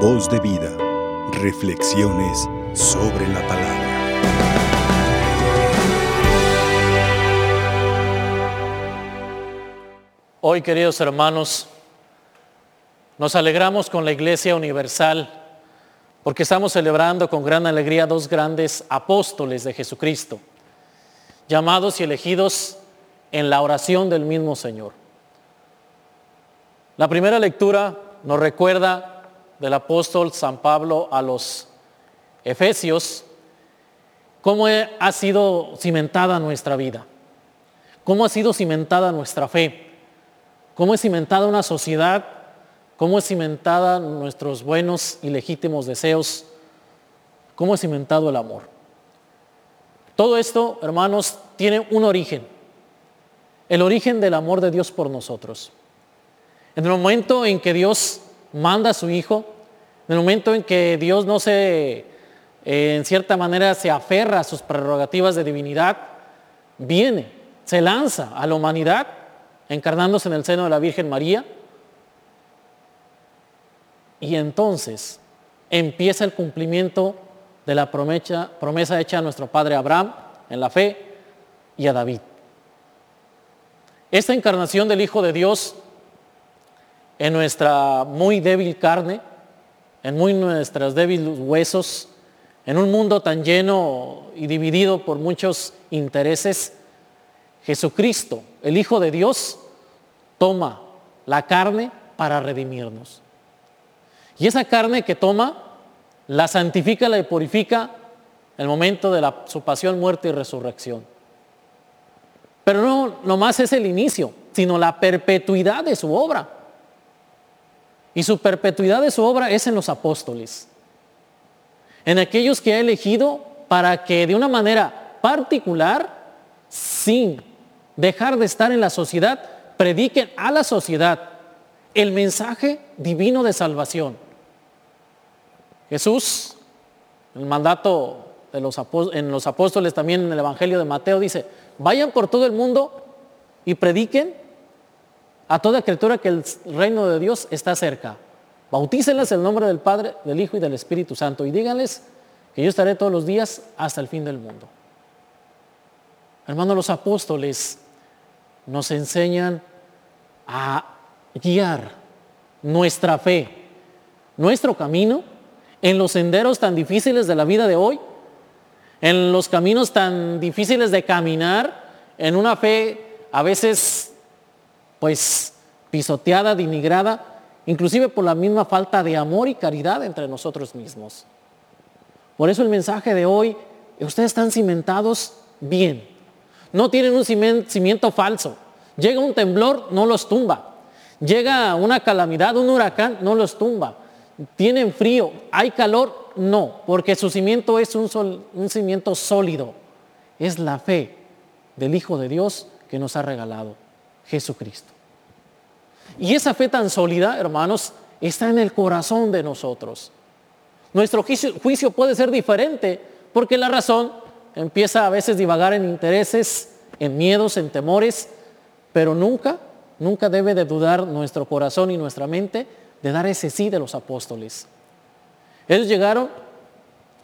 Voz de vida. Reflexiones sobre la palabra. Hoy, queridos hermanos, nos alegramos con la Iglesia Universal porque estamos celebrando con gran alegría dos grandes apóstoles de Jesucristo, llamados y elegidos en la oración del mismo Señor. La primera lectura nos recuerda del apóstol San Pablo a los Efesios cómo ha sido cimentada nuestra vida, cómo ha sido cimentada nuestra fe, cómo es cimentada una sociedad, cómo es cimentada nuestros buenos y legítimos deseos, cómo es cimentado el amor. Todo esto, hermanos, tiene un origen, el origen del amor de Dios por nosotros. En el momento en que Dios manda a su Hijo, en el momento en que Dios no se, eh, en cierta manera, se aferra a sus prerrogativas de divinidad, viene, se lanza a la humanidad, encarnándose en el seno de la Virgen María, y entonces empieza el cumplimiento de la promesa, promesa hecha a nuestro padre Abraham en la fe y a David. Esta encarnación del Hijo de Dios en nuestra muy débil carne, en muy nuestros débiles huesos, en un mundo tan lleno y dividido por muchos intereses, Jesucristo, el Hijo de Dios, toma la carne para redimirnos. Y esa carne que toma, la santifica, la purifica el momento de su pasión, muerte y resurrección. Pero no nomás es el inicio, sino la perpetuidad de su obra. Y su perpetuidad de su obra es en los apóstoles, en aquellos que ha elegido para que de una manera particular, sin dejar de estar en la sociedad, prediquen a la sociedad el mensaje divino de salvación. Jesús, el mandato de en los apóstoles también en el Evangelio de Mateo dice, vayan por todo el mundo y prediquen a toda criatura que el reino de Dios está cerca. Bautícenlas en el nombre del Padre, del Hijo y del Espíritu Santo y díganles que yo estaré todos los días hasta el fin del mundo. Hermanos, los apóstoles nos enseñan a guiar nuestra fe, nuestro camino en los senderos tan difíciles de la vida de hoy, en los caminos tan difíciles de caminar, en una fe a veces pues pisoteada, denigrada, inclusive por la misma falta de amor y caridad entre nosotros mismos. Por eso el mensaje de hoy, ustedes están cimentados bien, no tienen un cimiento falso. Llega un temblor, no los tumba. Llega una calamidad, un huracán, no los tumba. Tienen frío, hay calor, no, porque su cimiento es un, un cimiento sólido. Es la fe del Hijo de Dios que nos ha regalado. Jesucristo. Y esa fe tan sólida, hermanos, está en el corazón de nosotros. Nuestro juicio, puede ser diferente porque la razón empieza a veces divagar en intereses, en miedos, en temores, pero nunca, nunca debe de dudar nuestro corazón y nuestra mente de dar ese sí de los apóstoles. Ellos llegaron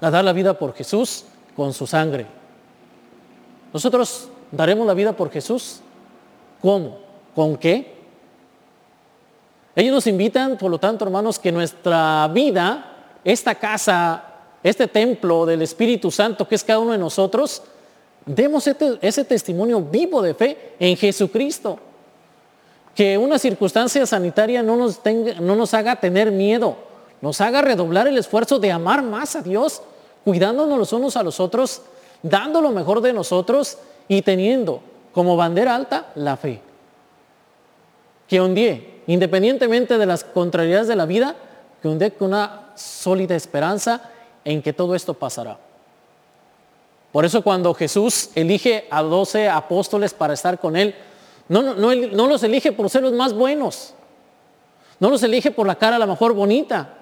a dar la vida por Jesús con su sangre. Nosotros daremos la vida por Jesús ¿Cómo? ¿Con qué? Ellos nos invitan, por lo tanto, hermanos, que nuestra vida, esta casa, este templo del Espíritu Santo que es cada uno de nosotros, demos ese, testimonio vivo de fe en Jesucristo. Que una circunstancia sanitaria no nos, no nos haga tener miedo, nos haga redoblar el esfuerzo de amar más a Dios, cuidándonos los unos a los otros, dando lo mejor de nosotros y teniendo como bandera alta la fe. Que hundie, independientemente de las contrariedades de la vida, que hundie con una sólida esperanza en que todo esto pasará. Por eso cuando Jesús elige a doce apóstoles para estar con Él, no, no, no, los elige por ser los más buenos, no los elige por la cara a la mejor bonita,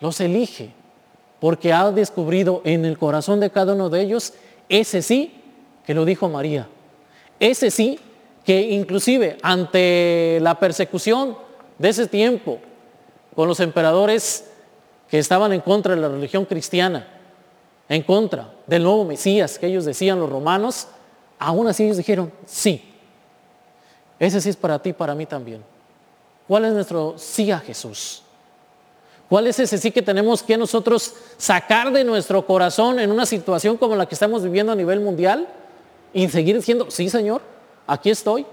los elige porque ha descubrido en el corazón de cada uno de ellos ese sí que lo dijo María. Ese sí, que inclusive ante la persecución de ese tiempo, con los emperadores que estaban en contra de la religión cristiana, en contra del nuevo Mesías que ellos decían los romanos, aún así ellos dijeron, sí, ese sí es para ti, para mí también. ¿Cuál es nuestro sí a Jesús? ¿Cuál es ese sí que tenemos que nosotros sacar de nuestro corazón en una situación como la que estamos viviendo a nivel mundial y seguir diciendo, sí Señor, aquí estoy?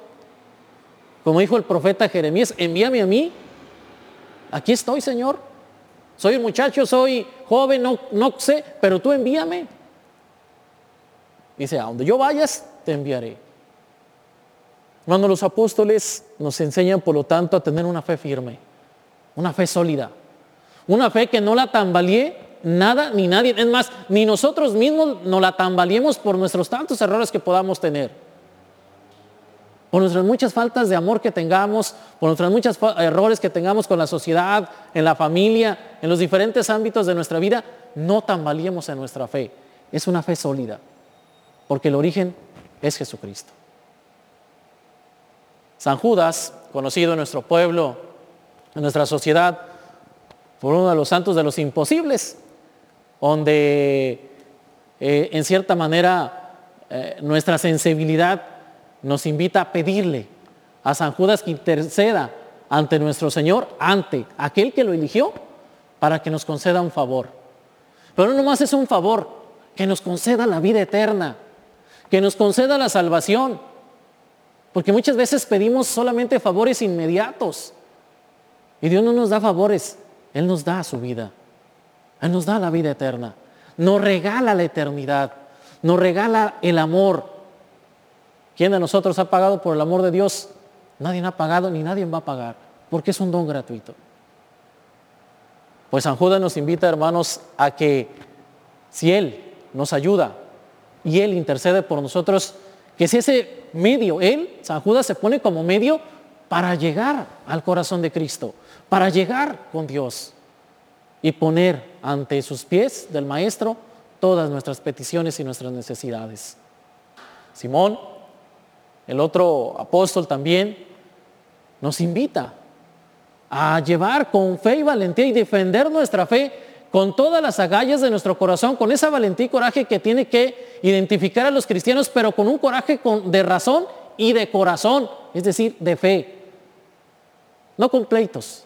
Como dijo el profeta Jeremías, envíame a mí, aquí estoy Señor. Soy un muchacho, soy joven, no, no sé, pero tú envíame. Dice, a donde yo vayas, te enviaré. Cuando los apóstoles nos enseñan, por lo tanto, a tener una fe firme, una fe sólida, una fe que no la tambalee nada ni nadie. Es más, ni nosotros mismos no la tambaleemos por nuestros tantos errores que podamos tener. Por nuestras muchas faltas de amor que tengamos, por nuestros muchos errores que tengamos con la sociedad, en la familia, en los diferentes ámbitos de nuestra vida, no tambaleemos en nuestra fe. Es una fe sólida, porque el origen es Jesucristo. San Judas, conocido en nuestro pueblo, en nuestra sociedad, por uno de los santos de los imposibles, donde eh, en cierta manera eh, nuestra sensibilidad nos invita a pedirle a San Judas que interceda ante nuestro Señor, ante aquel que lo eligió, para que nos conceda un favor. Pero no nomás es un favor, que nos conceda la vida eterna, que nos conceda la salvación, porque muchas veces pedimos solamente favores inmediatos. Y Dios no nos da favores, Él nos da su vida. Él nos da la vida eterna. Nos regala la eternidad. Nos regala el amor. ¿Quién de nosotros ha pagado por el amor de Dios? Nadie ha pagado ni nadie va a pagar, porque es un don gratuito. Pues San Judas nos invita, hermanos, a que si Él nos ayuda y Él intercede por nosotros, que si ese medio, Él, San Judas, se pone como medio para llegar al corazón de Cristo, para llegar con Dios y poner ante sus pies del Maestro todas nuestras peticiones y nuestras necesidades. Simón, el otro apóstol también, nos invita a llevar con fe y valentía y defender nuestra fe con todas las agallas de nuestro corazón, con esa valentía y coraje que tiene que identificar a los cristianos, pero con un coraje de razón y de corazón, es decir, de fe. No con pleitos,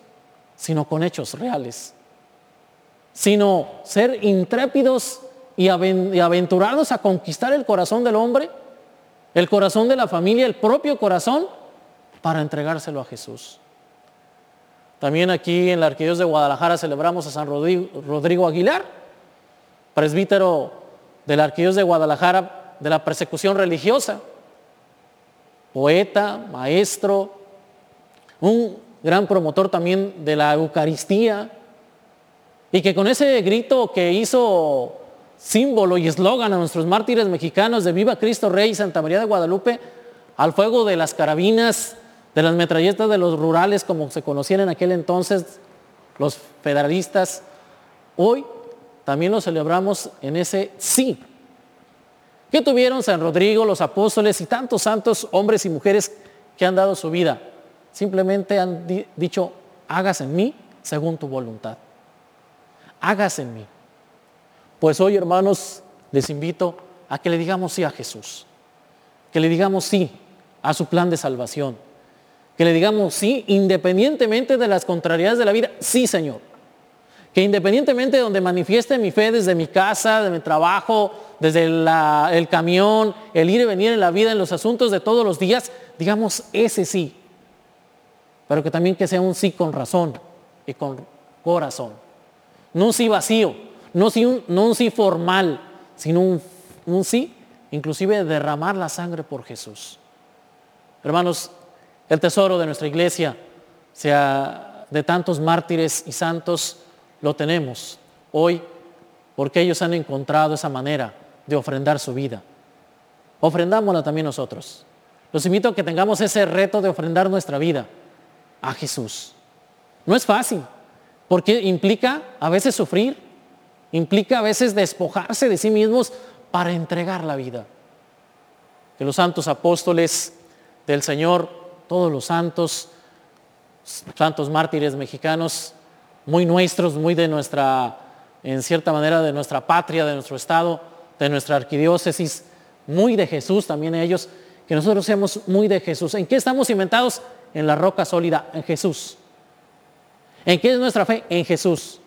sino con hechos reales. Sino ser intrépidos y aventurados a conquistar el corazón del hombre, el corazón de la familia, el propio corazón, para entregárselo a Jesús. También aquí en la Arquidiócesis de Guadalajara celebramos a San Rodrigo, Aguilar, presbítero de la Arquidiócesis de Guadalajara de la persecución religiosa, poeta, maestro, un gran promotor también de la Eucaristía, y que con ese grito que hizo símbolo y eslogan a nuestros mártires mexicanos de Viva Cristo Rey Santa María de Guadalupe, al fuego de las carabinas de las metralletas de los rurales como se conocían en aquel entonces, los federalistas, hoy también lo celebramos en ese sí. ¿Qué tuvieron San Rodrigo, los apóstoles y tantos santos hombres y mujeres que han dado su vida? Simplemente han dicho, hágase en mí según tu voluntad. Hágase en mí. Pues hoy, hermanos, les invito a que le digamos sí a Jesús, que le digamos sí a su plan de salvación, que le digamos sí, independientemente de las contrariedades de la vida, sí Señor. Que independientemente de donde manifieste mi fe desde mi casa, de mi trabajo, desde el camión, el ir y venir en la vida, en los asuntos de todos los días, digamos ese sí. Pero que también que sea un sí con razón y con corazón. No un sí vacío, no, un, no un sí formal, sino un, un sí, inclusive derramar la sangre por Jesús. Hermanos, el tesoro de nuestra iglesia, sea de tantos mártires y santos, lo tenemos hoy porque ellos han encontrado esa manera de ofrendar su vida. Ofrendámosla también nosotros. Los invito a que tengamos ese reto de ofrendar nuestra vida a Jesús. No es fácil, porque implica a veces sufrir, implica a veces despojarse de sí mismos para entregar la vida. Que los santos apóstoles del Señor todos los santos, santos mártires mexicanos, muy nuestros, muy de nuestra, en cierta manera, de nuestra patria, de nuestro estado, de nuestra arquidiócesis, muy de Jesús también ellos, que nosotros seamos muy de Jesús. ¿En qué estamos inventados? En la roca sólida, en Jesús. ¿En qué es nuestra fe? En Jesús.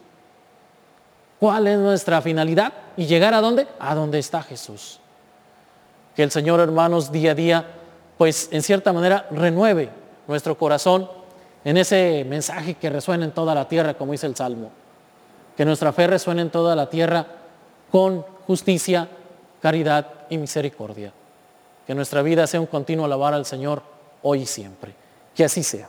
¿Cuál es nuestra finalidad? ¿Y llegar a dónde? A donde está Jesús. Que el Señor, hermanos, día a día, pues en cierta manera renueve nuestro corazón en ese mensaje que resuena en toda la tierra, como dice el Salmo. Que nuestra fe resuene en toda la tierra con justicia, caridad y misericordia. Que nuestra vida sea un continuo alabar al Señor hoy y siempre. Que así sea.